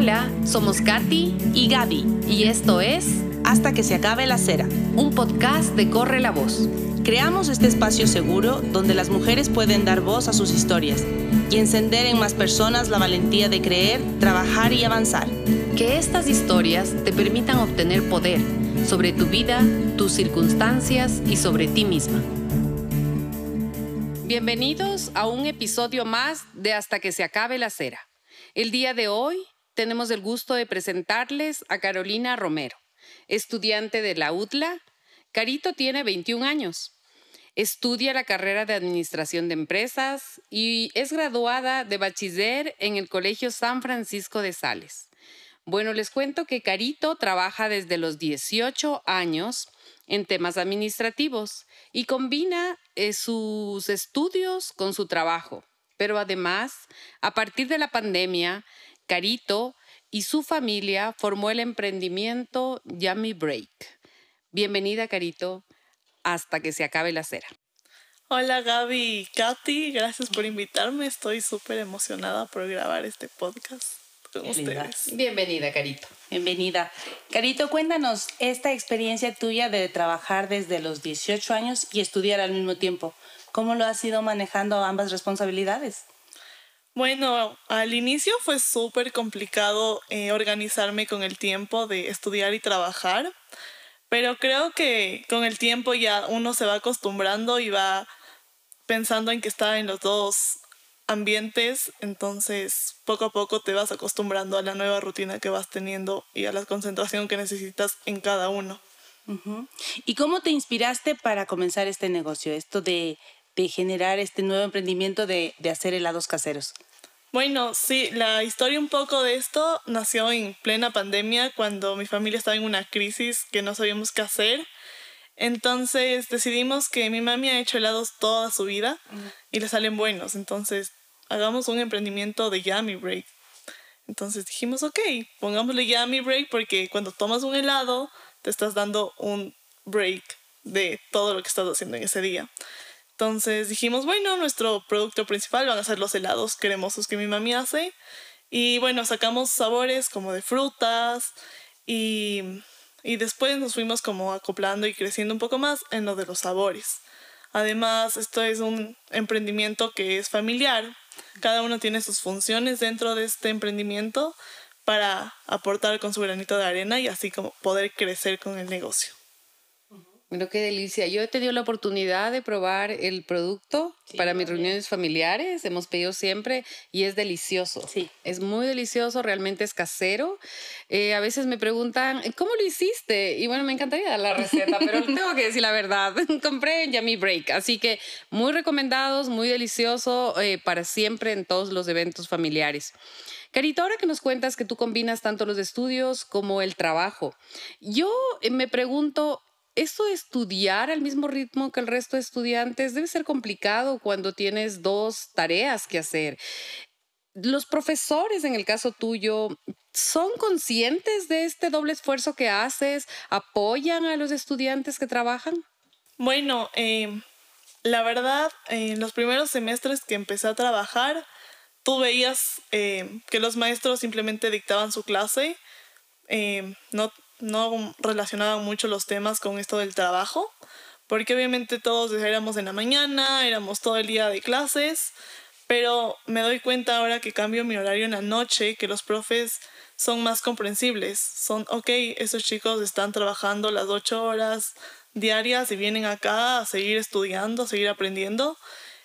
Hola, somos Katy y Gaby. Y esto es Hasta que se acabe la cera. Un podcast de Corre la Voz. Creamos este espacio seguro donde las mujeres pueden dar voz a sus historias y encender en más personas la valentía de creer, trabajar y avanzar. Que estas historias te permitan obtener poder sobre tu vida, tus circunstancias y sobre ti misma. Bienvenidos a un episodio más de Hasta que se acabe la cera. El día de hoy tenemos el gusto de presentarles a Carolina Romero, estudiante de la UTLA. Carito tiene 21 años. Estudia la carrera de Administración de Empresas y es graduada de bachiller en el Colegio San Francisco de Sales. Bueno, les cuento que Carito trabaja desde los 18 años en temas administrativos y combina eh, sus estudios con su trabajo. Pero además, a partir de la pandemia, Carito y su familia formó el emprendimiento Yummy Break. Bienvenida, Carito, hasta que se acabe la cera. Hola Gaby y Katy, gracias por invitarme. Estoy súper emocionada por grabar este podcast con ustedes. Bienvenida, Carito. Bienvenida. Carito, cuéntanos esta experiencia tuya de trabajar desde los 18 años y estudiar al mismo tiempo. ¿Cómo lo has ido manejando ambas responsabilidades? Bueno, al inicio fue súper complicado eh, organizarme con el tiempo de estudiar y trabajar, pero creo que con el tiempo ya uno se va acostumbrando y va pensando en que está en los dos ambientes, entonces poco a poco te vas acostumbrando a la nueva rutina que vas teniendo y a la concentración que necesitas en cada uno. ¿Y cómo te inspiraste para comenzar este negocio, esto de de generar este nuevo emprendimiento de, de hacer helados caseros? Bueno, sí, la historia un poco de esto nació en plena pandemia, cuando mi familia estaba en una crisis que no sabíamos qué hacer. Entonces decidimos que mi mami ha hecho helados toda su vida y le salen buenos. Entonces hagamos un emprendimiento de Yummy Break. Entonces dijimos, ok, pongámosle Yummy Break porque cuando tomas un helado te estás dando un break de todo lo que estás haciendo en ese día. Entonces dijimos, bueno, nuestro producto principal van a ser los helados cremosos que mi mami hace. Y bueno, sacamos sabores como de frutas y, y después nos fuimos como acoplando y creciendo un poco más en lo de los sabores. Además, esto es un emprendimiento que es familiar. Cada uno tiene sus funciones dentro de este emprendimiento para aportar con su granito de arena y así como poder crecer con el negocio. Bueno, qué delicia. Yo he tenido la oportunidad de probar el producto para mis reuniones familiares. Hemos pedido siempre y es delicioso. Sí. Es muy delicioso, realmente es casero. Eh, a veces me preguntan, ¿cómo lo hiciste? Y bueno, me encantaría dar la receta, pero tengo que decir la verdad. Compré en Yummy Break. Así que muy recomendados, muy delicioso eh, para siempre en todos los eventos familiares. Carito, ahora que nos cuentas que tú combinas tanto los estudios como el trabajo, yo eh, me pregunto, esto de estudiar al mismo ritmo que el resto de estudiantes debe ser complicado cuando tienes dos tareas que hacer. Los profesores, en el caso tuyo, ¿son conscientes de este doble esfuerzo que haces? ¿Apoyan a los estudiantes que trabajan? Bueno, em, la verdad, en los primeros semestres que empecé a trabajar, tú veías em, que los maestros simplemente dictaban su clase, em, no no relacionaban mucho los temas con esto del trabajo, porque obviamente todos éramos en la mañana, éramos todo el día de clases, pero me doy cuenta ahora que cambio mi horario en la noche, que los profes son más comprensibles, son, ok, esos chicos están trabajando las ocho horas diarias y vienen acá a seguir estudiando, a seguir aprendiendo.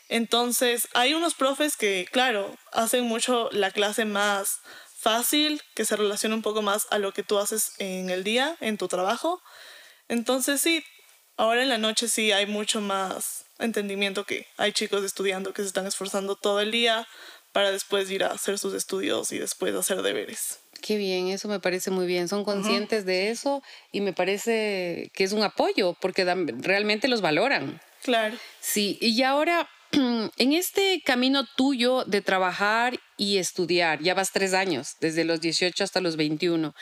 Entonces, hay unos profes que, claro, hacen mucho la clase más fácil, que se relaciona un poco más a lo que tú haces en el día, en tu trabajo. Entonces sí, ahora en la noche sí hay mucho más entendimiento que hay chicos estudiando que se están esforzando todo el día para después ir a hacer sus estudios y después hacer deberes. Qué bien, eso me parece muy bien. Son conscientes de eso y me parece que es un apoyo porque realmente los valoran. Claro. Sí, y ahora en este camino tuyo de trabajar y estudiar, ya vas tres años, desde los 18 hasta los 21,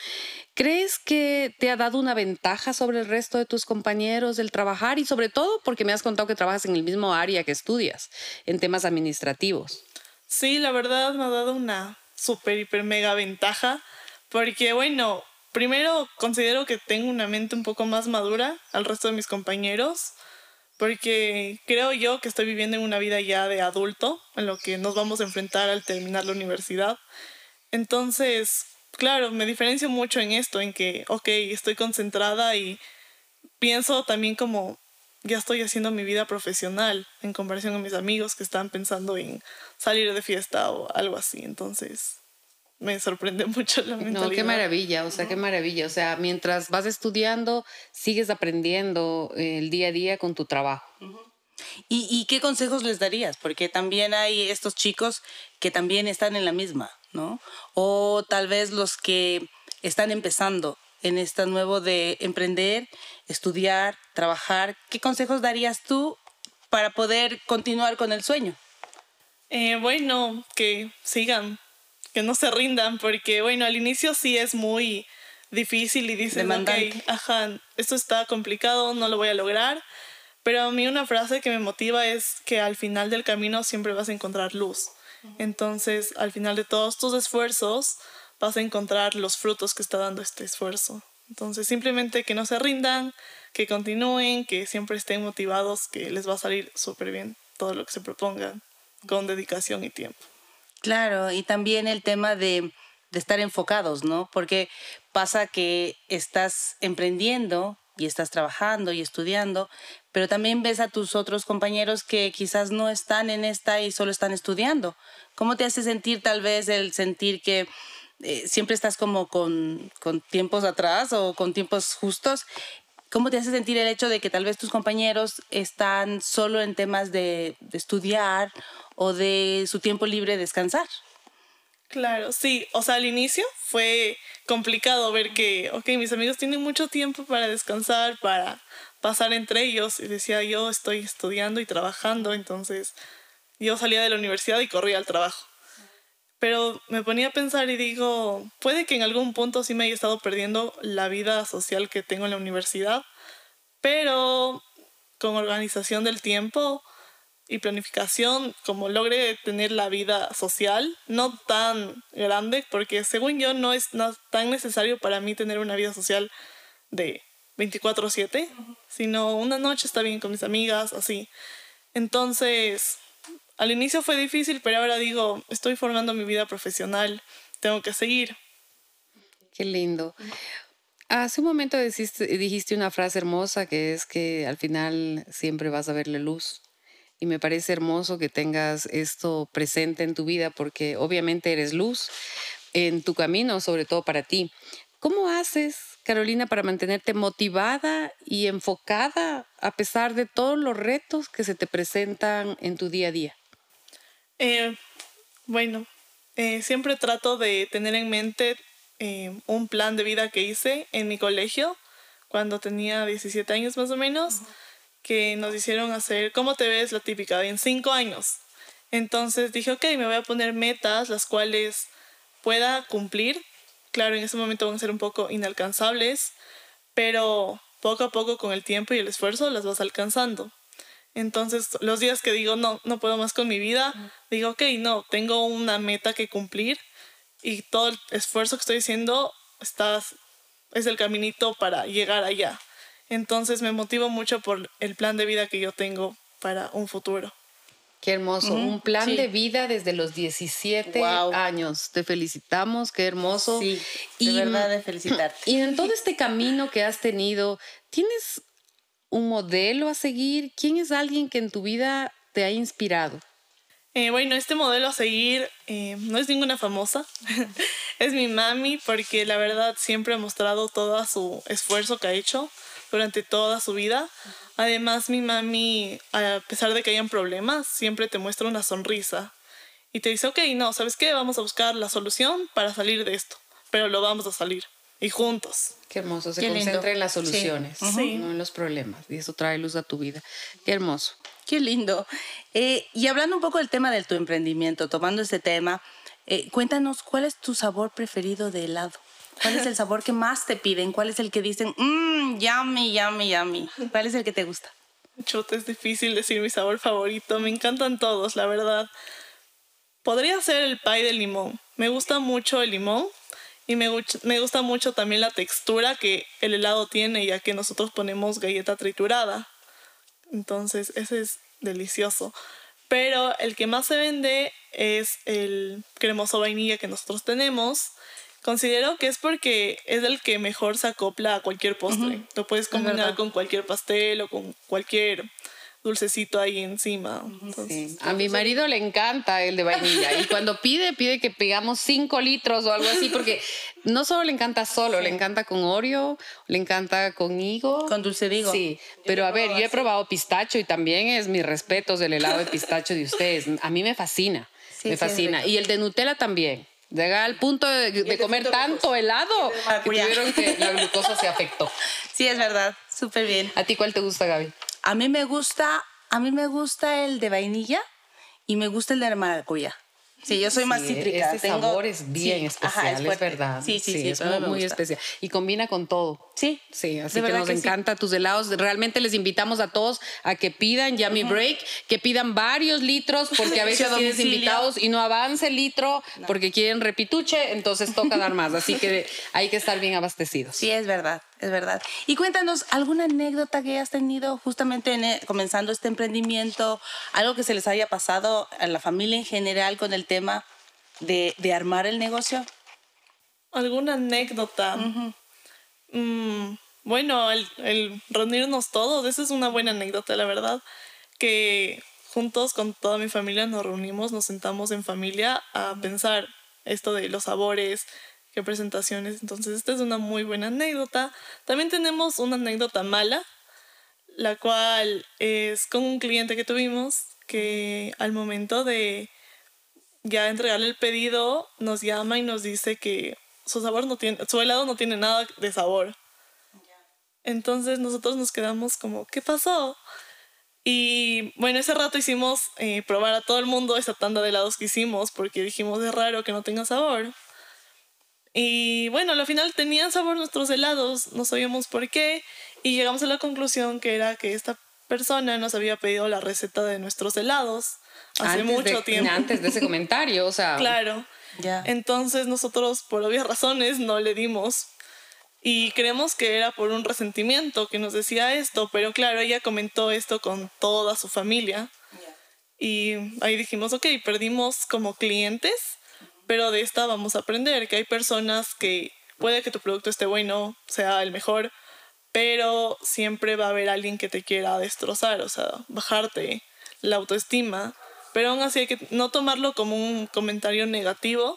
¿crees que te ha dado una ventaja sobre el resto de tus compañeros del trabajar y sobre todo porque me has contado que trabajas en el mismo área que estudias, en temas administrativos? Sí, la verdad me ha dado una super, hiper, mega ventaja Porque bueno, primero considero que tengo una mente un poco más madura al resto de mis compañeros, porque creo yo que estoy viviendo en una vida ya de adulto, en lo que nos vamos a enfrentar al terminar la universidad. Entonces, claro, me diferencio mucho en esto, en que, ok, estoy concentrada y pienso también como ya estoy haciendo mi vida profesional en comparación a mis amigos que están pensando en salir de fiesta o algo así. Entonces, me sorprende mucho la mentalidad. No, qué maravilla, o sea, qué maravilla. O sea, mientras vas estudiando, sigues aprendiendo el día a día con tu trabajo. ¿Y, ¿Y, qué consejos les darías? Porque también hay estos chicos que también están en la misma, ¿no? O tal vez los que están empezando en esta nuevo de emprender, estudiar, trabajar. ¿Qué consejos darías tú para poder continuar con el sueño? Eh, bueno, que sigan que no se rindan, porque bueno, al inicio sí es muy difícil y dicen, ok, ajá, esto está complicado, no lo voy a lograr. Pero a mí una frase que me motiva es que al final del camino siempre vas a encontrar luz. Entonces, al final de todos tus esfuerzos, vas a encontrar los frutos que está dando este esfuerzo. Entonces, simplemente que no se rindan, que continúen, que siempre estén motivados, que les va a salir súper bien todo lo que se propongan con dedicación y tiempo. Claro, y también el tema de, estar enfocados, ¿no? Porque pasa que estás emprendiendo y estás trabajando y estudiando, pero también ves a tus otros compañeros que quizás no están en esta y solo están estudiando. ¿Cómo te hace sentir tal vez el sentir que eh, siempre estás como con, tiempos atrás o con tiempos justos? ¿Cómo te hace sentir el hecho de que tal vez tus compañeros están solo en temas de, estudiar o de su tiempo libre descansar. Claro, sí. O sea, al inicio fue complicado ver que, ok, mis amigos tienen mucho tiempo para descansar, para pasar entre ellos. Y decía, yo estoy estudiando y trabajando, entonces yo salía de la universidad y corría al trabajo. Pero me ponía a pensar y digo, puede que en algún punto sí me haya estado perdiendo la vida social que tengo en la universidad, pero con organización del tiempo y planificación, como logre tener la vida social, no tan grande, porque según yo no es tan necesario para mí tener una vida social de 24/7, sino una noche está bien con mis amigas, así. Entonces, al inicio fue difícil, pero ahora digo, estoy formando mi vida profesional, tengo que seguir. Qué lindo. Hace un momento dijiste, dijiste una frase hermosa que es que al final siempre vas a ver la luz y me parece hermoso que tengas esto presente en tu vida porque obviamente eres luz en tu camino, sobre todo para ti. ¿Cómo haces, Carolina, para mantenerte motivada y enfocada a pesar de todos los retos que se te presentan en tu día a día? Eh, bueno, eh, siempre trato de tener en mente eh, un plan de vida que hice en mi colegio cuando tenía 17 años más o menos que nos hicieron hacer cómo te ves la típica en cinco años. Entonces dije, ok, me voy a poner metas las cuales pueda cumplir. Claro, en ese momento van a ser un poco inalcanzables, pero poco a poco con el tiempo y el esfuerzo las vas alcanzando. Entonces, los días que digo, no, no puedo más con mi vida, digo, ok, no, tengo una meta que cumplir y todo el esfuerzo que estoy haciendo está, es el caminito para llegar allá. Entonces me motivo mucho por el plan de vida que yo tengo para un futuro. Qué hermoso. Un plan de vida desde los 17 años. Te felicitamos, qué hermoso. Sí, de verdad de felicitarte. Y en todo este camino que has tenido, ¿tienes un modelo a seguir? ¿Quién es alguien que en tu vida te ha inspirado? Eh, bueno, este modelo a seguir eh, no es ninguna famosa, es mi mami porque la verdad siempre ha mostrado todo su esfuerzo que ha hecho durante toda su vida. Además, mi mami, a pesar de que hayan problemas, siempre te muestra una sonrisa y te dice, ok, no, ¿sabes qué? Vamos a buscar la solución para salir de esto, pero lo vamos a salir y juntos. Qué hermoso, se concentra en las soluciones, no en los problemas, y eso trae luz a tu vida. Qué hermoso. Qué lindo. Eh, y hablando un poco del tema de tu emprendimiento, tomando ese tema, eh, cuéntanos cuál es tu sabor preferido de helado. ¿Cuál es el sabor que más te piden? ¿Cuál es el que dicen, mmm, yummy, yummy, yummy? ¿Cuál es el que te gusta? Chuta, es difícil decir mi sabor favorito. Me encantan todos, la verdad. Podría ser el pie de limón. Me gusta mucho el limón Y me, me gusta mucho también la textura que el helado tiene, ya que nosotros ponemos galleta triturada. Entonces, ese es delicioso. Pero el que más se vende es el cremoso vainilla que nosotros tenemos. Considero que es porque es el que mejor se acopla a cualquier postre. Lo puedes combinar con cualquier pastel o con cualquier dulcecito ahí encima. A mi marido le encanta el de vainilla y cuando pide, pide que pegamos 5 litros o algo así porque no solo le encanta solo, le encanta con Oreo, le encanta con higo. Con dulce de higo. Sí, pero a ver, yo he probado pistacho y también es mis respetos del helado de pistacho de ustedes. A mí me fascina, me fascina. y el de Nutella también. Llega al punto de, comer tanto helado que tuvieron que la glucosa se afectó. Sí, es verdad, súper bien. ¿A ti cuál te gusta, Gaby? A mí me gusta, a mí me gusta el de vainilla y me gusta el de maracuyá. Sí, yo soy más cítrica. Ese sabor es bien especial, es, verdad. Sí, sí, sí, es muy, especial. Y combina con todo. Sí. Sí, así que nos encanta tus helados. Realmente les invitamos a todos a que pidan Yummy Break, que pidan varios litros, porque a veces tienes invitados y no avance el litro porque quieren repituche, entonces toca dar más. Así que hay que estar bien abastecidos. Sí, es verdad, es verdad. Y cuéntanos, ¿alguna anécdota que hayas tenido justamente e, comenzando este emprendimiento? Algo que se les haya pasado a la familia en general con el tema de, armar el negocio? ¿Alguna anécdota? Mm, bueno, el, reunirnos todos, esa es una buena anécdota, la verdad, que juntos con toda mi familia nos reunimos, nos sentamos en familia a pensar esto de los sabores, qué presentaciones, entonces esta es una muy buena anécdota. También tenemos una anécdota mala, la cual es con un cliente que tuvimos que al momento de ya entregarle el pedido nos llama y nos dice que su sabor no tiene, su helado no tiene nada de sabor. Entonces nosotros nos quedamos como, ¿qué pasó? Y bueno, ese rato hicimos eh, probar a todo el mundo esa tanda de helados que hicimos porque dijimos es raro que no tenga sabor. Y bueno, al final tenían sabor nuestros helados, no sabíamos por qué y llegamos a la conclusión que era que esta persona nos había pedido la receta de nuestros helados hace mucho tiempo. Antes de ese comentario, o sea. Claro. Entonces nosotros, por obvias razones, no le dimos. Y creemos que era por un resentimiento que nos decía esto, pero claro, ella comentó esto con toda su familia. Y ahí dijimos, ok, perdimos como clientes, pero de esta vamos a aprender que hay personas que puede que tu producto esté bueno, sea el mejor, pero siempre va a haber alguien que te quiera destrozar, o sea, bajarte la autoestima pero aún así hay que no tomarlo como un comentario negativo,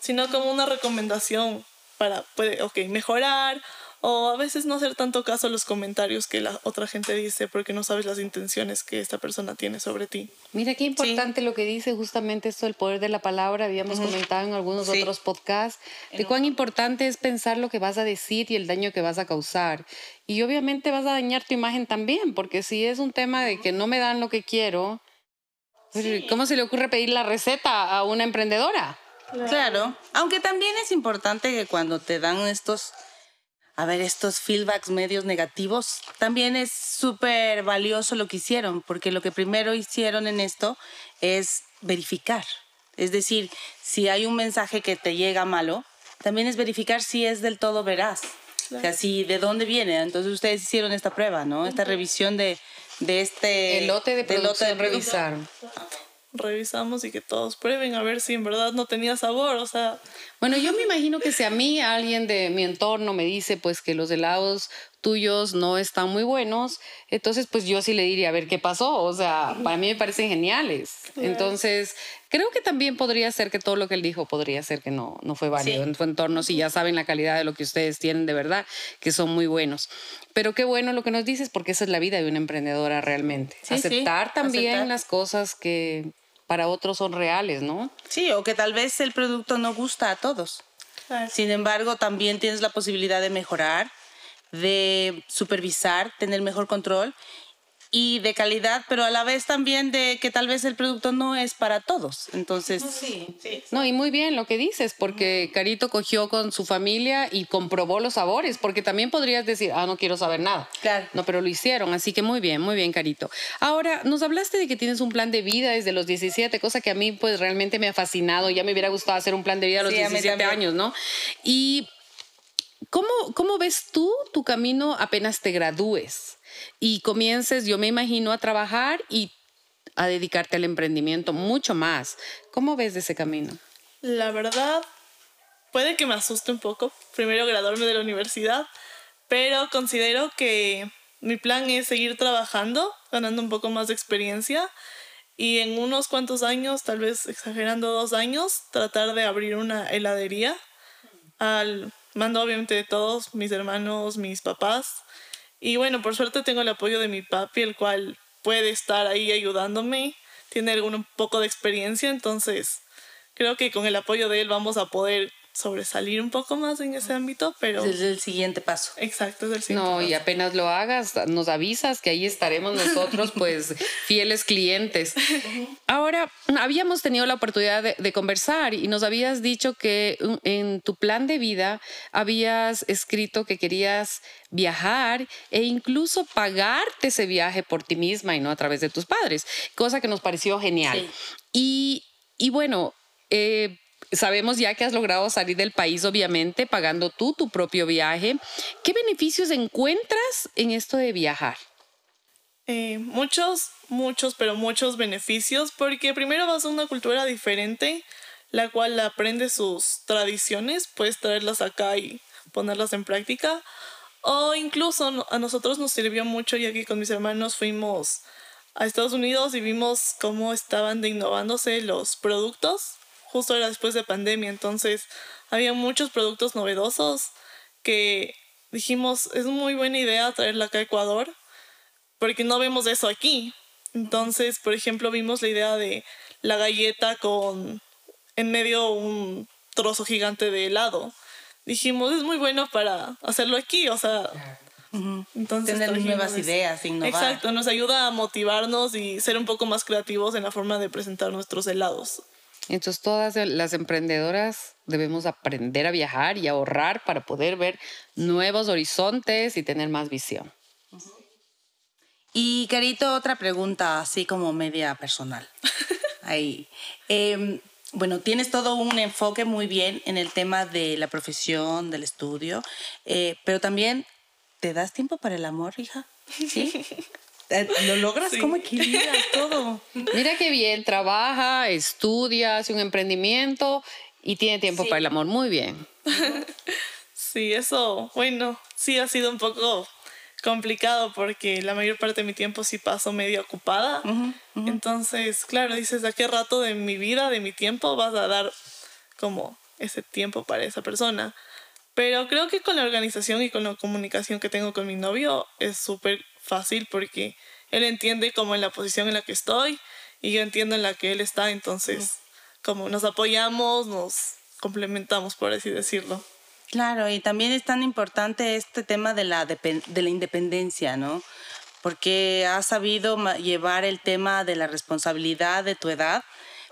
sino como una recomendación para, puede, ok, mejorar o a veces no hacer tanto caso a los comentarios que la otra gente dice porque no sabes las intenciones que esta persona tiene sobre ti. Mira qué importante lo que dice justamente esto del poder de la palabra, habíamos comentado en algunos otros podcasts, de cuán importante es pensar lo que vas a decir y el daño que vas a causar. Y obviamente vas a dañar tu imagen también, porque si es un tema de que no me dan lo que quiero, ¿Cómo se le ocurre pedir la receta a una emprendedora? Claro. aunque también es importante que cuando te dan estos, a ver, estos feedbacks medios negativos, también es súper valioso lo que hicieron, porque lo que primero hicieron en esto es verificar. Es decir, si hay un mensaje que te llega malo, también es verificar si es del todo veraz. O sea, si de dónde viene. Entonces ustedes hicieron esta prueba, ¿no? Esta revisión de, de este el lote de producción de revisaron. Revisamos y que todos prueben a ver si en verdad no tenía sabor, o sea. Bueno, yo me imagino que si a mí alguien de mi entorno me dice pues que los helados tuyos no están muy buenos, entonces pues yo sí le diría a ver qué pasó, o sea, para mí me parecen geniales. Entonces, creo que también podría ser que todo lo que él dijo podría ser que no, no fue válido en su entorno, si ya saben la calidad de lo que ustedes tienen de verdad, que son muy buenos. Pero qué bueno lo que nos dices, porque esa es la vida de una emprendedora realmente. aceptar también las cosas que para otros son reales, ¿no? Sí, o que tal vez el producto no gusta a todos. Sin embargo, también tienes la posibilidad de mejorar, de supervisar, tener mejor control y de calidad, pero a la vez también de que tal vez el producto no es para todos. Entonces, sí, sí. No, y muy bien lo que dices, porque Carito cogió con su familia y comprobó los sabores, porque también podrías decir, ah, no quiero saber nada. Claro. No, pero lo hicieron, así que muy bien, muy bien, Carito. Ahora, nos hablaste de que tienes un plan de vida desde los 17, cosa que a mí pues realmente me ha fascinado, ya me hubiera gustado hacer un plan de vida a los 17 años, ¿no? Y ¿Cómo, ¿Cómo ves tú tu camino apenas te gradúes y comiences, yo me imagino, a trabajar y a dedicarte al emprendimiento mucho más? ¿Cómo ves ese camino? La verdad, puede que me asuste un poco, primero graduarme de la universidad, pero considero que mi plan es seguir trabajando, ganando un poco más de experiencia y en unos cuantos años, tal vez exagerando dos años, tratar de abrir una heladería al mando obviamente de todos, mis hermanos, mis papás. Y bueno, por suerte tengo el apoyo de mi papi, el cual puede estar ahí ayudándome, tiene algún poco de experiencia, entonces creo que con el apoyo de él vamos a poder sobresalir un poco más en ese ámbito, pero... Es el siguiente paso. Exacto, es el siguiente No, paso. y apenas lo hagas, nos avisas que ahí estaremos nosotros, pues, fieles clientes. Ahora, habíamos tenido la oportunidad de, de, conversar y nos habías dicho que en tu plan de vida habías escrito que querías viajar e incluso pagarte ese viaje por ti misma y no a través de tus padres, cosa que nos pareció genial. Sí. Y, y bueno, eh, sabemos ya que has logrado salir del país, obviamente, pagando tú tu propio viaje. ¿Qué beneficios encuentras en esto de viajar? Eh, muchos, muchos, pero muchos beneficios, porque primero vas a una cultura diferente, la cual aprende sus tradiciones, puedes traerlas acá y ponerlas en práctica. O incluso a nosotros nos sirvió mucho, y aquí con mis hermanos fuimos a Estados Unidos y vimos cómo estaban innovándose los productos justo era después de pandemia, entonces había muchos productos novedosos que dijimos, es muy buena idea traerla acá a Ecuador, porque no vemos eso aquí. Entonces, por ejemplo, vimos la idea de la galleta con en medio un trozo gigante de helado. Dijimos, es muy bueno para hacerlo aquí, o sea. Entonces, tener nuevas ideas, innovar. Exacto, nos ayuda a motivarnos y ser un poco más creativos en la forma de presentar nuestros helados. Entonces todas las emprendedoras debemos aprender a viajar y ahorrar para poder ver nuevos horizontes y tener más visión. Y Carito, otra pregunta así como media personal. Ahí. Eh, bueno, tienes todo un enfoque muy bien en el tema de la profesión, del estudio, eh, pero también, ¿te das tiempo para el amor, hija? ¿Sí? ¿Lo logras? Sí. ¿Cómo equilibras todo? Mira qué bien, trabaja, estudia, hace un emprendimiento y tiene tiempo sí. para el amor. Muy bien. Sí, eso, bueno, sí ha sido un poco complicado porque la mayor parte de mi tiempo sí paso medio ocupada. Uh -huh, uh -huh. Entonces, claro, dices, ¿a qué rato de mi vida, de mi tiempo vas a dar como ese tiempo para esa persona? Pero creo que con la organización y con la comunicación que tengo con mi novio es súper fácil porque él entiende como en la posición en la que estoy y yo entiendo en la que él está, entonces como nos apoyamos, nos complementamos, por así decirlo. Claro, y también es tan importante este tema de la, de la independencia, ¿no? Porque has sabido llevar el tema de la responsabilidad de tu edad,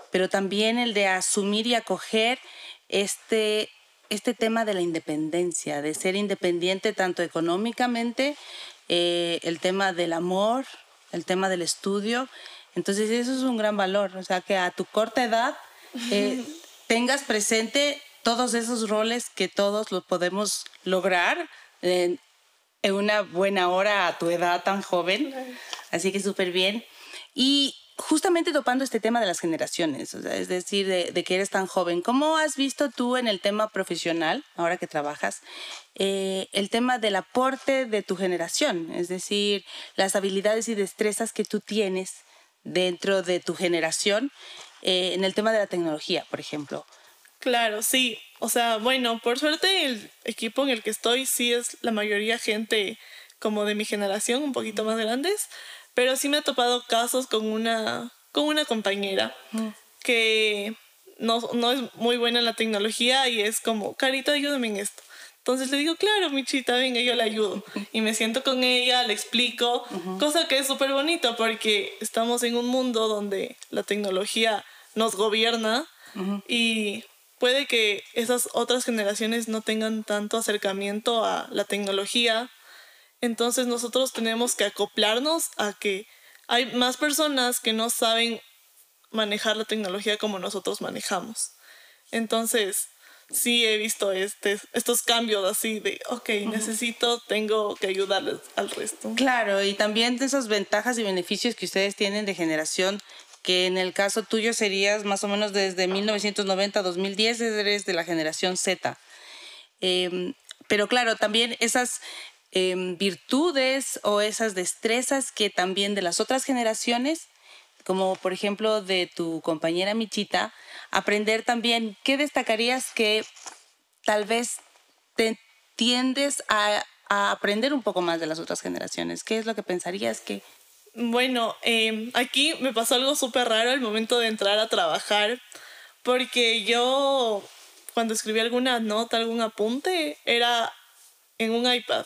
pero también el de asumir y acoger este, este tema de la independencia, de ser independiente tanto económicamente, eh, el tema del amor, el tema del estudio. Entonces eso es un gran valor, o sea, que a tu corta edad eh, tengas presente todos esos roles que todos los podemos lograr en, en, una buena hora a tu edad tan joven. Así que súper bien. Y justamente topando este tema de las generaciones, es decir, de, de, que eres tan joven, ¿cómo has visto tú en el tema profesional, ahora que trabajas, eh, el tema del aporte de tu generación? Es decir, las habilidades y destrezas que tú tienes dentro de tu generación eh, en el tema de la tecnología, por ejemplo. Claro, sí. O sea, bueno, por suerte el equipo en el que estoy sí es la mayoría gente como de mi generación, un poquito más grandes, pero sí me he topado casos con una, con una compañera mm. que no, no es muy buena en la tecnología y es como, Carita, ayúdame en esto. Entonces le digo, claro, Michita, venga, yo le ayudo. Y me siento con ella, le explico, cosa que es súper bonito porque estamos en un mundo donde la tecnología nos gobierna y puede que esas otras generaciones no tengan tanto acercamiento a la tecnología. Entonces nosotros tenemos que acoplarnos a que hay más personas que no saben manejar la tecnología como nosotros manejamos. Entonces, sí he visto este, estos cambios así de, ok, necesito, tengo que ayudarles al resto. Claro, y también de esas ventajas y beneficios que ustedes tienen de generación, que en el caso tuyo serías más o menos desde 1990 a 2010, eres de la generación Z. Em, pero claro, también esas em, virtudes o esas destrezas que también de las otras generaciones, como por ejemplo de tu compañera Michita, aprender también, ¿qué destacarías que tal vez te tiendes a, aprender un poco más de las otras generaciones? ¿Qué es lo que pensarías que... Bueno, em, aquí me pasó algo súper raro al momento de entrar a trabajar, porque yo cuando escribí alguna nota, algún apunte, era en un iPad,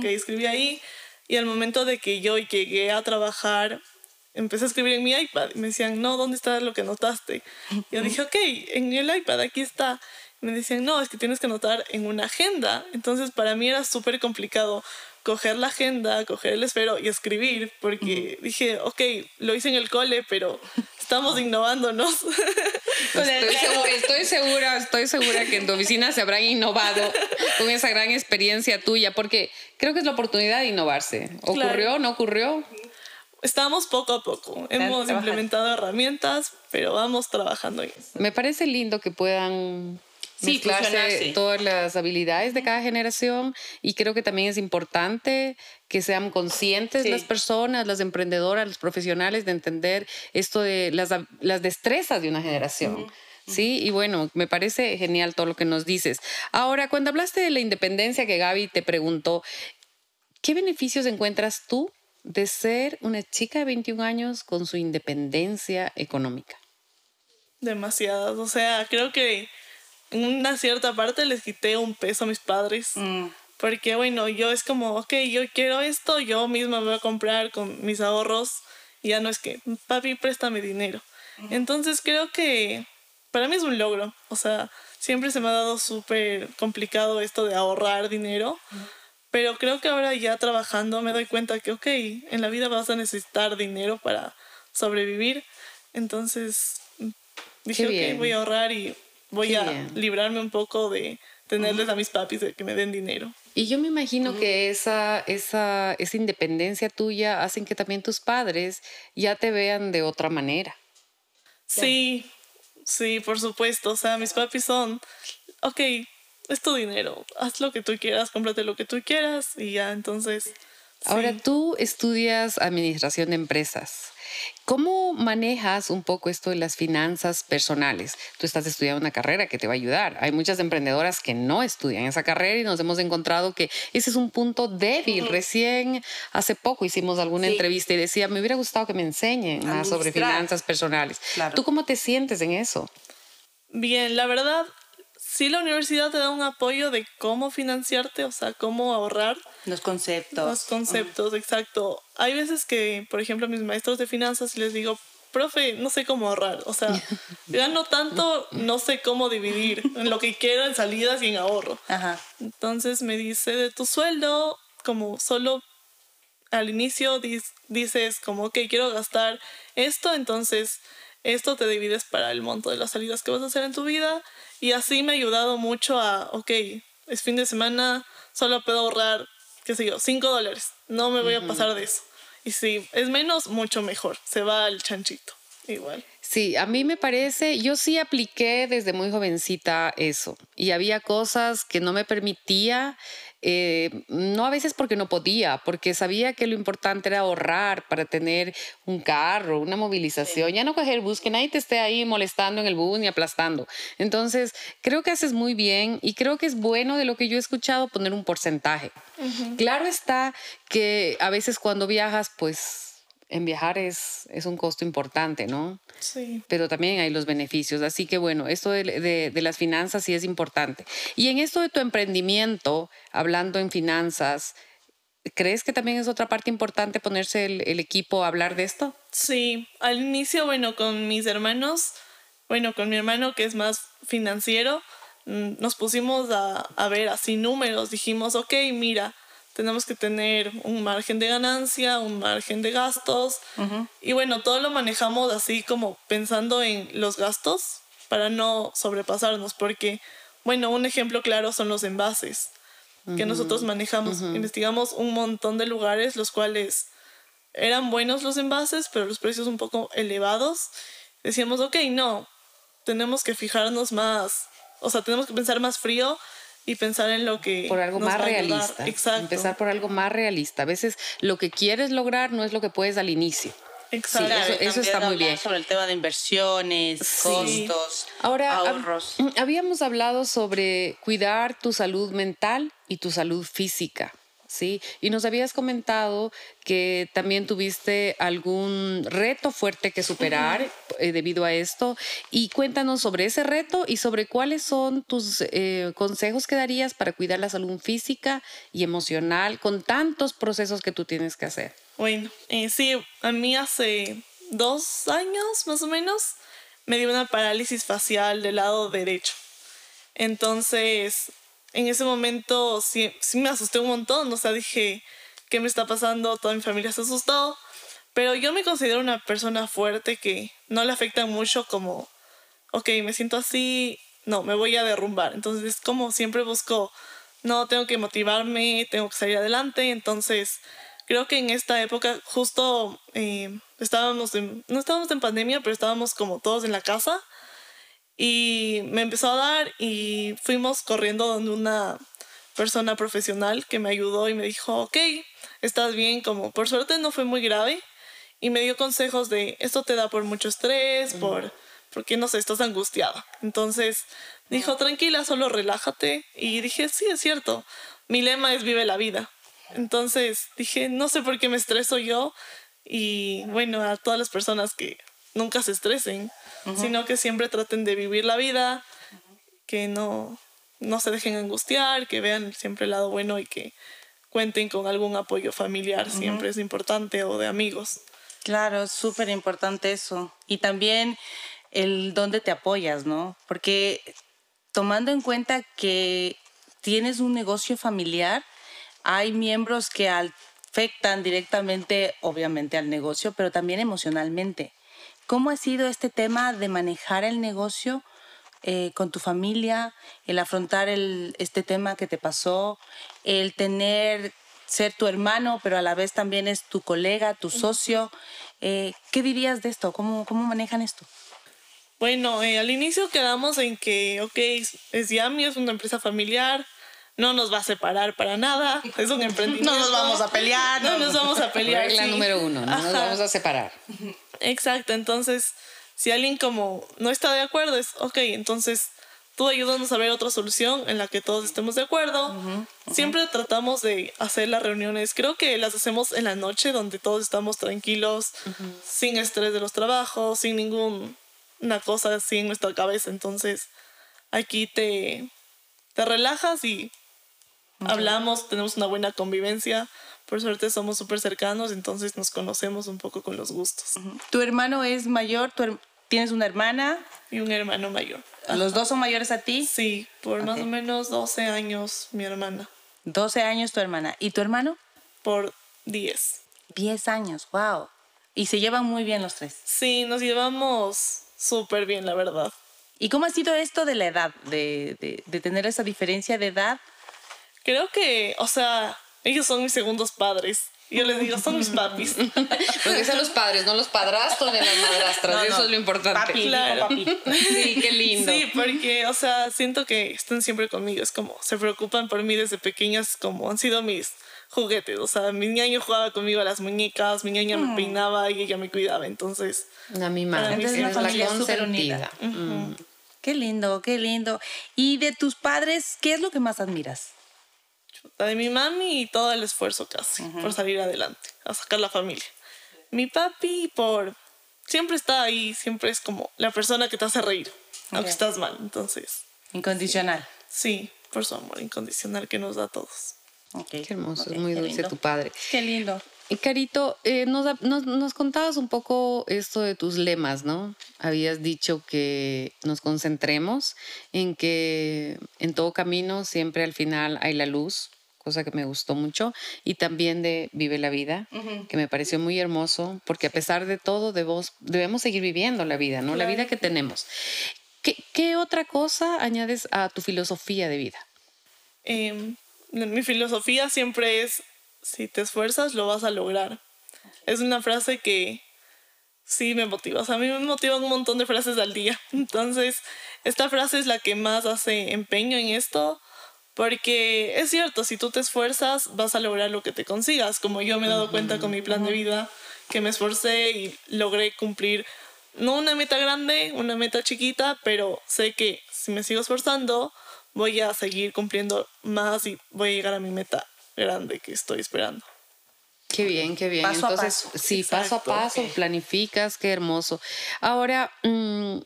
que escribí ahí, y al momento de que yo llegué a trabajar, empecé a escribir en mi iPad y me decían, no, ¿dónde está lo que anotaste? Y yo dije, ok, en el iPad, aquí está. me decían, no, es que tienes que anotar en una agenda. Entonces para mí era súper complicado coger la agenda, coger el esfero y escribir, porque dije, ok, lo hice en el cole, pero estamos innovándonos. Estoy, estoy, segura, estoy segura que en tu oficina se habrán innovado con esa gran experiencia tuya, porque creo que es la oportunidad de innovarse. ¿Ocurrió? ¿No ocurrió? estamos poco a poco. Hemos implementado herramientas, pero vamos trabajando en eso. Me parece lindo que puedan sí, mezclarse todas las habilidades de cada generación y creo que también es importante que sean conscientes las personas, las emprendedoras, los profesionales de entender esto de las, las destrezas de una generación. Sí, y bueno, me parece genial todo lo que nos dices. Ahora, cuando hablaste de la independencia que Gaby te preguntó, ¿qué beneficios encuentras tú de ser una chica de 21 años con su independencia económica? Demasiadas. O sea, creo que en una cierta parte les quité un peso a mis padres. Mm. Porque, bueno, yo es como, ok, yo quiero esto, yo misma me voy a comprar con mis ahorros. Y ya no es que, papi, préstame dinero. Entonces creo que para mí es un logro. O sea, siempre se me ha dado súper complicado esto de ahorrar dinero. Pero creo que ahora ya trabajando me doy cuenta que, ok, en la vida vas a necesitar dinero para sobrevivir. Entonces dije, ok, voy a ahorrar y voy a librarme un poco de tenerles a mis papis de que me den dinero. Y yo me imagino que esa, esa, esa independencia tuya hacen que también tus padres ya te vean de otra manera. Sí, sí, por supuesto. O sea, mis papis son, ok, es tu dinero, haz lo que tú quieras, cómprate lo que tú quieras y ya, entonces... Ahora tú estudias administración de empresas. ¿Cómo manejas un poco esto de las finanzas personales? Tú estás estudiando una carrera que te va a ayudar. Hay muchas emprendedoras que no estudian esa carrera y nos hemos encontrado que ese es un punto débil. Recién hace poco hicimos alguna entrevista y decía, me hubiera gustado que me enseñen más sobre finanzas personales. ¿Tú cómo te sientes en eso? Bien, la verdad, sí la universidad te da un apoyo de cómo financiarte, o sea, cómo ahorrar. Los conceptos. Los conceptos, exacto. Hay veces que, por ejemplo, a mis maestros de finanzas les digo, profe, no sé cómo ahorrar. O sea, gano tanto, no sé cómo dividir en lo que quiero en salidas y en ahorro. Ajá. Entonces me dice, de tu sueldo, como solo al inicio dices como, ok, quiero gastar esto, entonces esto te divides para el monto de las salidas que vas a hacer en tu vida y así me ha ayudado mucho a, ok, es fin de semana, solo puedo ahorrar, qué sé yo, 5 dólares. No me voy a pasar de eso. Y si es menos, mucho mejor. Se va al chanchito. Igual. Sí, a mí me parece, yo sí apliqué desde muy jovencita eso y había cosas que no me permitía eh, no a veces porque no podía, porque sabía que lo importante era ahorrar para tener un carro, una movilización, ya no coger el bus, que nadie te esté ahí molestando en el bus ni aplastando. Entonces, creo que haces muy bien y creo que es bueno de lo que yo he escuchado poner un porcentaje. Claro está que a veces cuando viajas, pues en viajar es, es un costo importante, ¿no? Sí. Pero también hay los beneficios. Así que bueno, esto de, de, de, las finanzas sí es importante. Y en esto de tu emprendimiento, hablando en finanzas, ¿crees que también es otra parte importante ponerse el, el equipo a hablar de esto? Sí, al inicio, bueno, con mis hermanos, bueno, con mi hermano que es más financiero, mm, nos pusimos a, a ver así números. Dijimos, ok, mira, tenemos que tener un margen de ganancia, un margen de gastos. Ujú. Y bueno, todo lo manejamos así como pensando en los gastos para no sobrepasarnos, porque, bueno, un ejemplo claro son los envases que nosotros manejamos. Investigamos un montón de lugares, los cuales eran buenos los envases, pero los precios un poco elevados. Decíamos, ok, no, tenemos que fijarnos más, o sea, tenemos que pensar más frío y pensar en lo que... Por algo nos más va realista. Exacto. Empezar por algo más realista. A veces lo que quieres lograr no es lo que puedes al inicio. Exacto. Sí, eso- Claro, eso también está muy bien. Sobre el tema de inversiones, Sí. costos, Ahora, hab- ahorros. habíamos hablado sobre cuidar tu salud mental y tu salud física, ¿sí? Y nos habías comentado que también tuviste algún reto fuerte que superar eh, debido a esto. Y cuéntanos sobre ese reto y sobre cuáles son tus eh, consejos que darías para cuidar la salud física y emocional con tantos procesos que tú tienes que hacer. Bueno, eh, sí, a mí hace dos años más o menos me dio una parálisis facial del lado derecho. Entonces, en ese momento sí, sí me asusté un montón, o sea, dije, ¿qué me está pasando? Toda mi familia se asustó, pero yo me considero una persona fuerte que no le afecta mucho como, ok, me siento así, no, me voy a derrumbar. Entonces, es como siempre busco, no, tengo que motivarme, tengo que salir adelante, entonces creo que en esta época justo eh, estábamos en, no estábamos en pandemia, pero estábamos como todos en la casa y me empezó a dar y fuimos corriendo donde una persona profesional que me ayudó y me dijo, ok, estás bien, como por suerte no fue muy grave y me dio consejos de esto te da por mucho estrés, por porque no sé, estás angustiada. Entonces dijo, tranquila, solo relájate y dije, sí, es cierto. Mi lema es vive la vida. Entonces dije, no sé por qué me estreso yo y bueno, a todas las personas que nunca se estresen, sino que siempre traten de vivir la vida, que no, no se dejen angustiar, que vean siempre el lado bueno y que cuenten con algún apoyo familiar, siempre es importante, o de amigos. Claro, es súper importante eso. Y también el dónde te apoyas, ¿no? Porque tomando en cuenta que tienes un negocio familiar, hay miembros que afectan directamente, obviamente, al negocio, pero también emocionalmente. ¿Cómo ha sido este tema de manejar el negocio eh, con tu familia, el afrontar el, este tema que te pasó, el tener, ser tu hermano, pero a la vez también es tu colega, tu socio? Eh, ¿Qué dirías de esto? ¿Cómo, cómo manejan esto? Bueno, eh, al inicio quedamos en que, ok, es Yami, es una empresa familiar, no nos va a separar para nada, es un emprendimiento. No nos vamos a pelear, No no nos vamos a pelear. Regla sí. número uno, no nos Ajá. vamos a separar. Exacto, entonces, si alguien como no está de acuerdo, es, ok, entonces tú ayúdanos a ver otra solución en la que todos estemos de acuerdo. Siempre tratamos de hacer las reuniones, creo que las hacemos en la noche, donde todos estamos tranquilos, sin estrés de los trabajos, sin ninguna cosa así en nuestra cabeza. Entonces, aquí te, te relajas y hablamos, tenemos una buena convivencia. Por suerte somos súper cercanos, entonces nos conocemos un poco con los gustos. ¿Tu hermano es mayor? ¿Tú her- tienes una hermana? Y un hermano mayor. ¿Los dos son mayores a ti? Sí, por más o menos 12 años mi hermana. 12 años tu hermana. ¿Y tu hermano? Por 10. 10 años, wow. Y se llevan muy bien los tres. Sí, nos llevamos súper bien, la verdad. ¿Y cómo ha sido esto de la edad? De, de- de tener esa diferencia de edad. Creo que, o sea, ellos son mis segundos padres. Yo les digo, son mis papis. Porque son los padres, no los padrastros ni las madrastras. No, no. Eso es lo importante. Papi, Claro. papi. Sí, qué lindo. Sí, porque, o sea, siento que están siempre conmigo. Es como, se preocupan por mí desde pequeñas, como han sido mis juguetes. O sea, mi ñaño jugaba conmigo a las muñecas, mi ñaña me peinaba y ella me cuidaba. Entonces, A mi madre. mí es eres una la familia súper unida. Mm. Qué lindo, qué lindo. ¿Y de tus padres, qué es lo que más admiras? La de mi mami y todo el esfuerzo casi por salir adelante, a sacar la familia. mi papi por siempre está ahí, siempre es como la persona que te hace reír, aunque estás mal, entonces. Incondicional. Sí, por su amor incondicional que nos da a todos. Qué hermoso, es muy dulce tu padre. Qué lindo. Carito, eh, nos, nos, nos, contabas un poco esto de tus lemas, ¿no? Habías dicho que nos concentremos en que en todo camino siempre al final hay la luz, cosa que me gustó mucho, y también de Vive la Vida, que me pareció muy hermoso, porque a pesar de todo debemos, debemos seguir viviendo la vida, ¿no? La vida que tenemos. ¿Qué, ¿Qué, otra cosa añades a tu filosofía de vida? Eh, mi filosofía siempre es si te esfuerzas, lo vas a lograr. Es una frase que sí me motiva. O sea, a mí me motivan un montón de frases al día. Entonces, esta frase es la que más hace empeño en esto. Porque es cierto, si tú te esfuerzas, vas a lograr lo que te consigas. Como yo me he dado cuenta con mi plan de vida, que me esforcé y logré cumplir, no una meta grande, una meta chiquita, pero sé que si me sigo esforzando, voy a seguir cumpliendo más y voy a llegar a mi meta grande que estoy esperando. Qué bien, qué bien. Paso Entonces, a paso. sí, paso a paso, Okay. planificas, qué hermoso. Ahora, mm,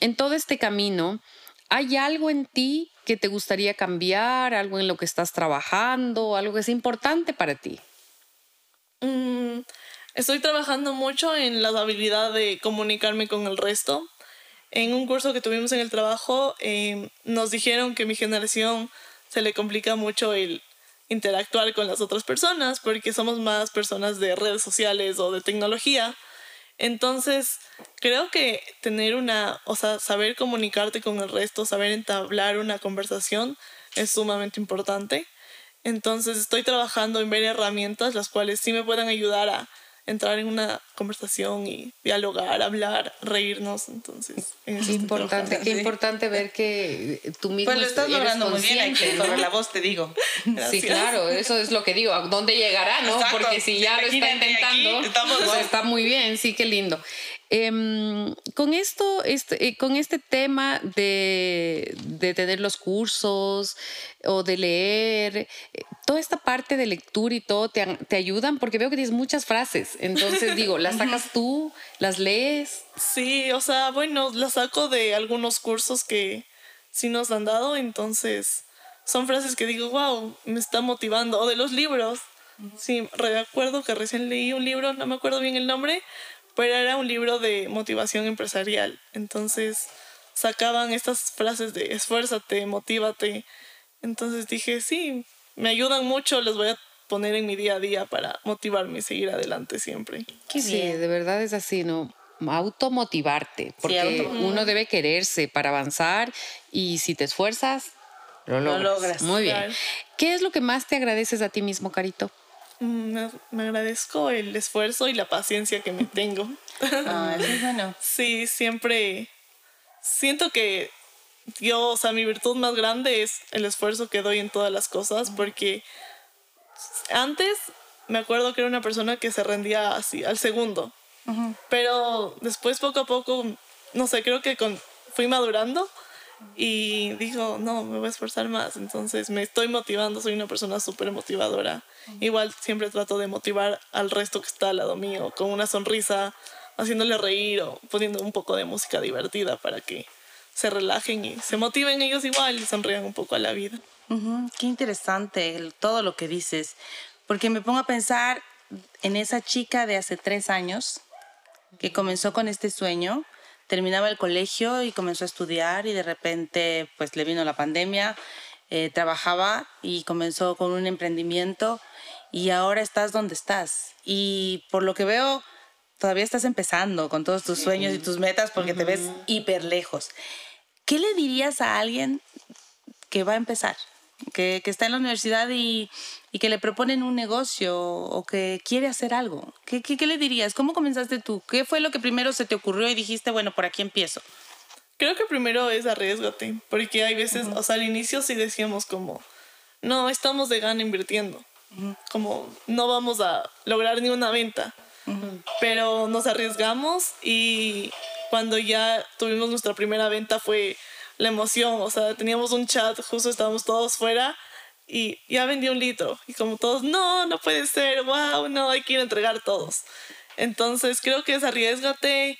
en todo este camino, ¿hay algo en ti que te gustaría cambiar, algo en lo que estás trabajando, algo que es importante para ti? Mm, estoy trabajando mucho en la habilidad de comunicarme con el resto. En un curso que tuvimos en el trabajo, eh, nos dijeron que mi generación se le complica mucho el interactuar con las otras personas porque somos más personas de redes sociales o de tecnología. Entonces, creo que tener una, o sea, saber comunicarte con el resto, saber entablar una conversación es sumamente importante. Entonces, estoy trabajando en ver herramientas las cuales sí me puedan ayudar a entrar en una conversación y dialogar, hablar, reírnos. Entonces, en eso Qué importante, qué importante ver que tú mismo Pues lo estás eres logrando muy bien, hay que correr la voz, te digo. Sí, claro, eso es lo que digo. ¿A dónde llegará, no? Exacto. Porque si ya lo está intentando, aquí estamos pues está muy bien, sí, qué lindo. Em, con esto, este, eh, con este tema de, de tener los cursos o de leer, eh, toda esta parte de lectura y todo te, te ayudan porque veo que tienes muchas frases. Entonces digo, las sacas tú, las lees. Sí, o sea, bueno, la saco de algunos cursos que sí nos han dado, entonces son frases que digo, wow, me está motivando. O de los libros. Sí, recuerdo que recién leí un libro, no me acuerdo bien el nombre, pero era un libro de motivación empresarial. Entonces sacaban estas frases de esfuérzate, motívate. Entonces dije, sí, me ayudan mucho, las voy a poner en mi día a día para motivarme y seguir adelante siempre. Qué Sí, bien. de verdad es así, ¿no? Automotivarte, porque auto- uno debe quererse para avanzar y si te esfuerzas, lo Lo logras. logras, Muy bien. claro. ¿Qué es lo que más te agradeces a ti mismo, Carito? Mm, Me, me agradezco el esfuerzo y la paciencia que me tengo. Ah, eso es bueno. sí, siempre siento que yo, o sea, mi virtud más grande es el esfuerzo que doy en todas las cosas, porque antes me acuerdo que era una persona que se rendía así al segundo, pero después poco a poco, no sé, creo que con, fui madurando y digo, no, me voy a esforzar más, entonces me estoy motivando, soy una persona súper motivadora. Igual siempre trato de motivar al resto que está al lado mío, con una sonrisa, haciéndole reír o poniendo un poco de música divertida para que se relajen y se motiven ellos igual y sonrían un poco a la vida. Qué interesante el- todo lo que dices, porque me pongo a pensar en esa chica de hace tres años que comenzó con este sueño, terminaba el colegio y comenzó a estudiar y de repente pues le vino la pandemia, eh, trabajaba y comenzó con un emprendimiento y ahora estás donde estás. Y por lo que veo, todavía estás empezando con todos tus sueños y tus metas porque te ves hiper lejos. ¿Qué le dirías a alguien que va a empezar, que, que está en la universidad y, y que le proponen un negocio o que quiere hacer algo. ¿Qué, qué, qué le dirías? ¿Cómo comenzaste tú? ¿Qué fue lo que primero se te ocurrió y dijiste, bueno, por aquí empiezo? Creo que primero es arriesgate, porque hay veces, o sea, al inicio sí decíamos como, no, estamos de gana invirtiendo, como no vamos a lograr ni una venta, pero nos arriesgamos y cuando ya tuvimos nuestra primera venta fue la emoción, o sea, teníamos un chat, justo estábamos todos fuera y ya vendí un litro y como todos, no, no puede ser, wow, no, hay que ir a entregar todos. Entonces creo que es arriesgate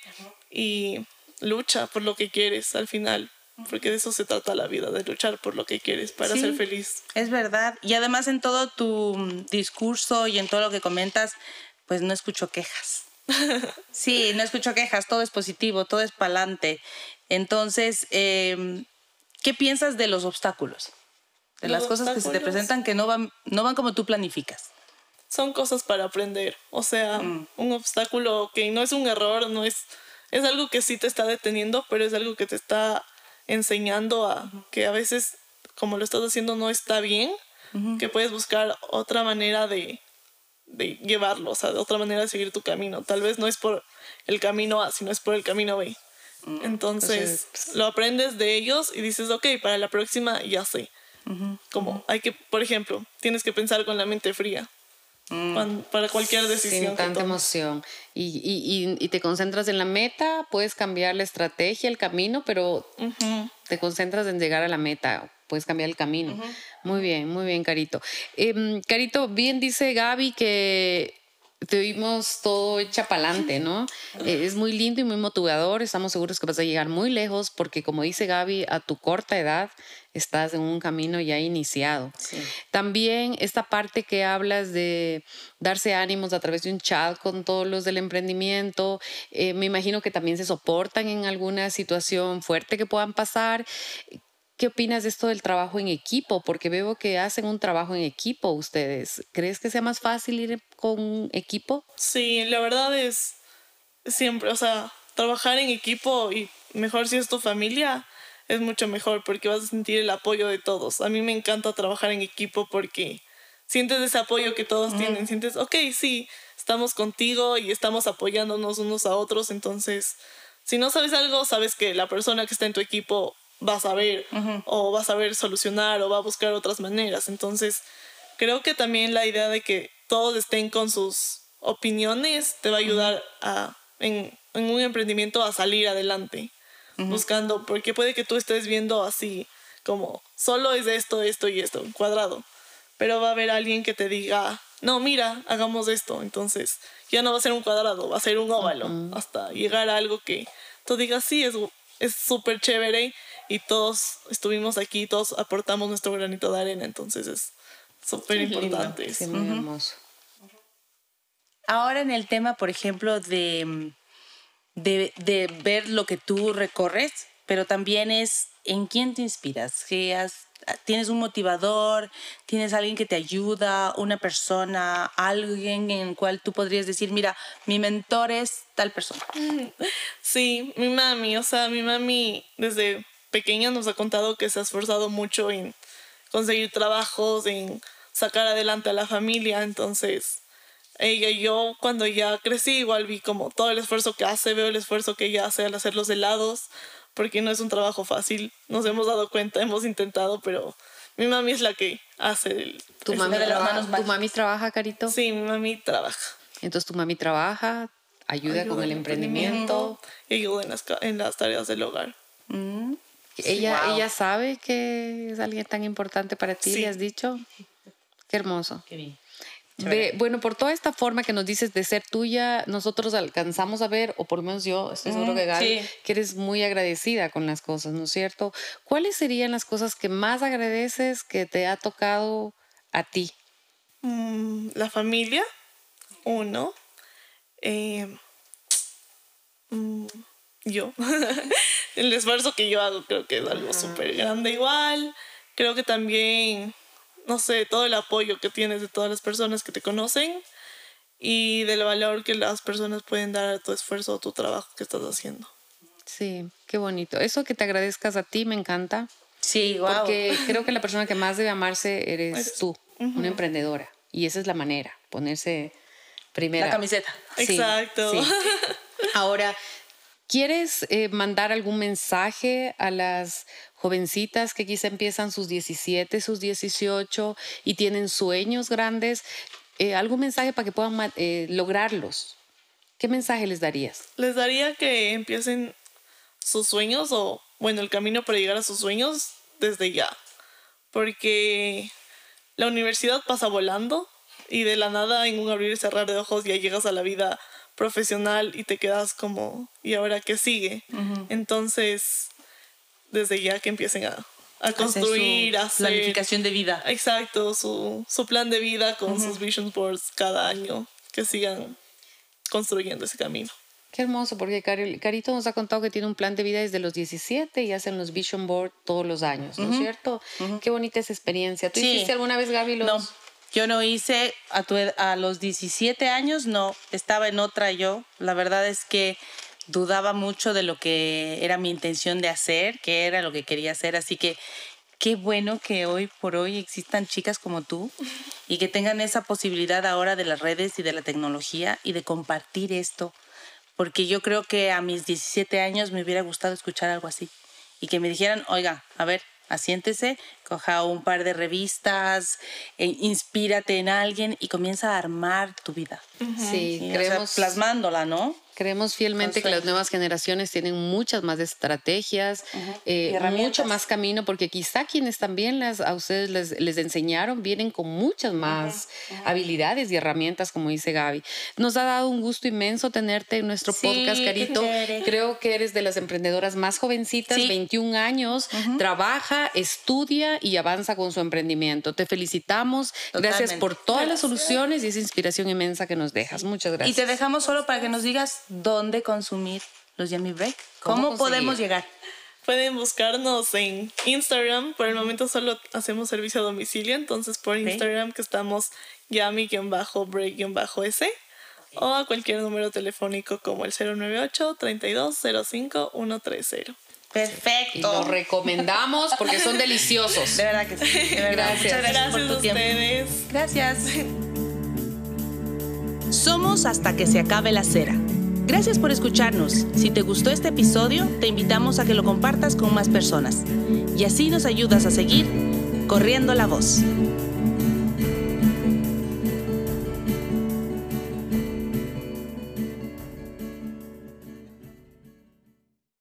y lucha por lo que quieres al final. Porque de eso se trata la vida, de luchar por lo que quieres para ser feliz. Es verdad. Y además en todo tu discurso y en todo lo que comentas, pues no escucho quejas. sí, no escucho quejas, todo es positivo, todo es pa'lante. Entonces, em, ¿qué piensas de los obstáculos? De las cosas que se te presentan que no van, no van como tú planificas. Son cosas para aprender. O sea, mm. un obstáculo que no es un error, no es, es algo que sí te está deteniendo, pero es algo que te está enseñando a que a veces, como lo estás haciendo, no está bien, que puedes buscar otra manera de, de llevarlo, o sea, de otra manera de seguir tu camino. Tal vez no es por el camino A, sino es por el camino B. Mm, Entonces, lo aprendes de ellos y dices, ok, para la próxima ya sé. Como hay que, por ejemplo, tienes que pensar con la mente fría. Mm. para cualquier decisión. Sin tanta emoción. Y, y, y, te concentras en la meta, puedes cambiar la estrategia, el camino, pero te concentras en llegar a la meta, puedes cambiar el camino. Muy bien, muy bien, Carito. Em, Carito, bien dice Gaby que te oímos todo hecha pa'lante, ¿no? Eh, es muy lindo y muy motivador. Estamos seguros que vas a llegar muy lejos porque, como dice Gaby, a tu corta edad estás en un camino ya iniciado. También esta parte que hablas de darse ánimos a través de un chat con todos los del emprendimiento, eh, me imagino que también se soportan en alguna situación fuerte que puedan pasar. ¿Qué opinas de esto del trabajo en equipo? Porque veo que hacen un trabajo en equipo ustedes. ¿Crees que sea más fácil ir con equipo? Sí, la verdad es siempre, o sea, trabajar en equipo y mejor si es tu familia, es mucho mejor porque vas a sentir el apoyo de todos. A mí me encanta trabajar en equipo porque sientes ese apoyo que todos tienen. Sientes, ok, sí, estamos contigo y estamos apoyándonos unos a otros. Entonces, si no sabes algo, sabes que la persona que está en tu equipo va a saber o va a saber solucionar o va a buscar otras maneras. Entonces, creo que también la idea de que todos estén con sus opiniones te va a ayudar a, en, en, un emprendimiento a salir adelante, buscando, porque puede que tú estés viendo así como solo es esto, esto y esto, cuadrado, pero va a haber alguien que te diga, no, mira, hagamos esto, entonces ya no va a ser un cuadrado, va a ser un óvalo, hasta llegar a algo que tú digas, sí, es súper chévere y todos estuvimos aquí, todos aportamos nuestro granito de arena, entonces es súper importante. Sí, muy hermoso. Ahora en el tema, por ejemplo, de, de, de, ver lo que tú recorres, pero también es en quién te inspiras, que has, tienes un motivador, tienes alguien que te ayuda, una persona, alguien en el cual tú podrías decir, mira, mi mentor es tal persona. Sí, mi mami, o sea, mi mami desde pequeña nos ha contado que se ha esforzado mucho en conseguir trabajos, en sacar adelante a la familia. Entonces, ella y yo, cuando ya crecí, igual vi como todo el esfuerzo que hace, veo el esfuerzo que ella hace al hacer los helados, porque no es un trabajo fácil. Nos hemos dado cuenta, hemos intentado, pero mi mami es la que hace el... ¿Tu, mami, trabaja, ¿Tu mami trabaja, Carito? Sí, mi mami trabaja. Entonces, tu mami trabaja, ayuda, con el emprendimiento. Y ayuda en las, en las tareas del hogar. Mm. Ella, ella sabe que es alguien tan importante para ti, ¿le has dicho? Qué hermoso. Qué bien. bueno, por toda esta forma que nos dices de ser tuya, nosotros alcanzamos a ver, o por lo menos yo, estoy seguro que Gaby, que eres muy agradecida con las cosas, ¿no es cierto? ¿Cuáles serían las cosas que más agradeces que te ha tocado a ti? Mm, la familia, uno. Eh, mm, yo. el esfuerzo que yo hago creo que es algo súper grande igual. Creo que también, no sé, todo el apoyo que tienes de todas las personas que te conocen y del valor que las personas pueden dar a tu esfuerzo o tu trabajo que estás haciendo. Sí, qué bonito. Eso que te agradezcas a ti me encanta. Sí, wow. Porque creo que la persona que más debe amarse eres tú, una emprendedora. Y esa es la manera, ponerse primera. La camiseta. Exacto. Ahora, ¿Quieres eh, mandar algún mensaje a las jovencitas que quizá empiezan sus 17, sus 18 y tienen sueños grandes? Eh, ¿Algún mensaje para que puedan eh, lograrlos? ¿Qué mensaje les darías? Les daría que empiecen sus sueños o, bueno, el camino para llegar a sus sueños desde ya. Porque la universidad pasa volando y de la nada en un abrir y cerrar de ojos ya llegas a la vida profesional y te quedas como, ¿y ahora qué sigue? Entonces, desde ya que empiecen a, a construir, a hacer... Planificación de vida. Exacto, su, su plan de vida con sus vision boards cada año, que sigan construyendo ese camino. Qué hermoso, porque Carito nos ha contado que tiene un plan de vida desde los 17 y hacen los vision board todos los años, ¿no es cierto? Qué bonita esa experiencia. ¿Tú hiciste alguna vez, Gaby, los... No, yo no hice a, a los 17 años, no, estaba en otra yo. La verdad es que dudaba mucho de lo que era mi intención de hacer, qué era lo que quería hacer, así que qué bueno que hoy por hoy existan chicas como tú y que tengan esa posibilidad ahora de las redes y de la tecnología y de compartir esto porque yo creo que a mis 17 años me hubiera gustado escuchar algo así y que me dijeran, oiga, a ver, asiéntese, coja un par de revistas, e inspírate en alguien y comienza a armar tu vida. Sí, creemos, plasmándola, ¿no? Creemos fielmente que las nuevas generaciones tienen muchas más estrategias, eh, mucho más camino, porque quizá quienes también las, a ustedes les, les enseñaron vienen con muchas más habilidades y herramientas, como dice Gaby. Nos ha dado un gusto inmenso tenerte en nuestro podcast, Carito. Creo que eres de las emprendedoras más jovencitas, 21 años, trabaja, estudia y avanza con su emprendimiento. Te felicitamos. Gracias por todas las soluciones y esa inspiración inmensa que nos dejas. Muchas gracias. Y te dejamos solo para que nos digas dónde consumir los Yummy Break. ¿Cómo, podemos llegar? Pueden buscarnos en Instagram. Por el momento solo hacemos servicio a domicilio. Entonces por Instagram que estamos yummy-break-s o a cualquier número telefónico como el 098 3205 130. Perfecto. Y los recomendamos porque son deliciosos. De verdad que sí. Gracias. Muchas gracias, por tu a ustedes. Gracias. Somos hasta que se acabe la cera. Gracias por escucharnos. Si te gustó este episodio, te invitamos a que lo compartas con más personas. Y así nos ayudas a seguir corriendo la voz.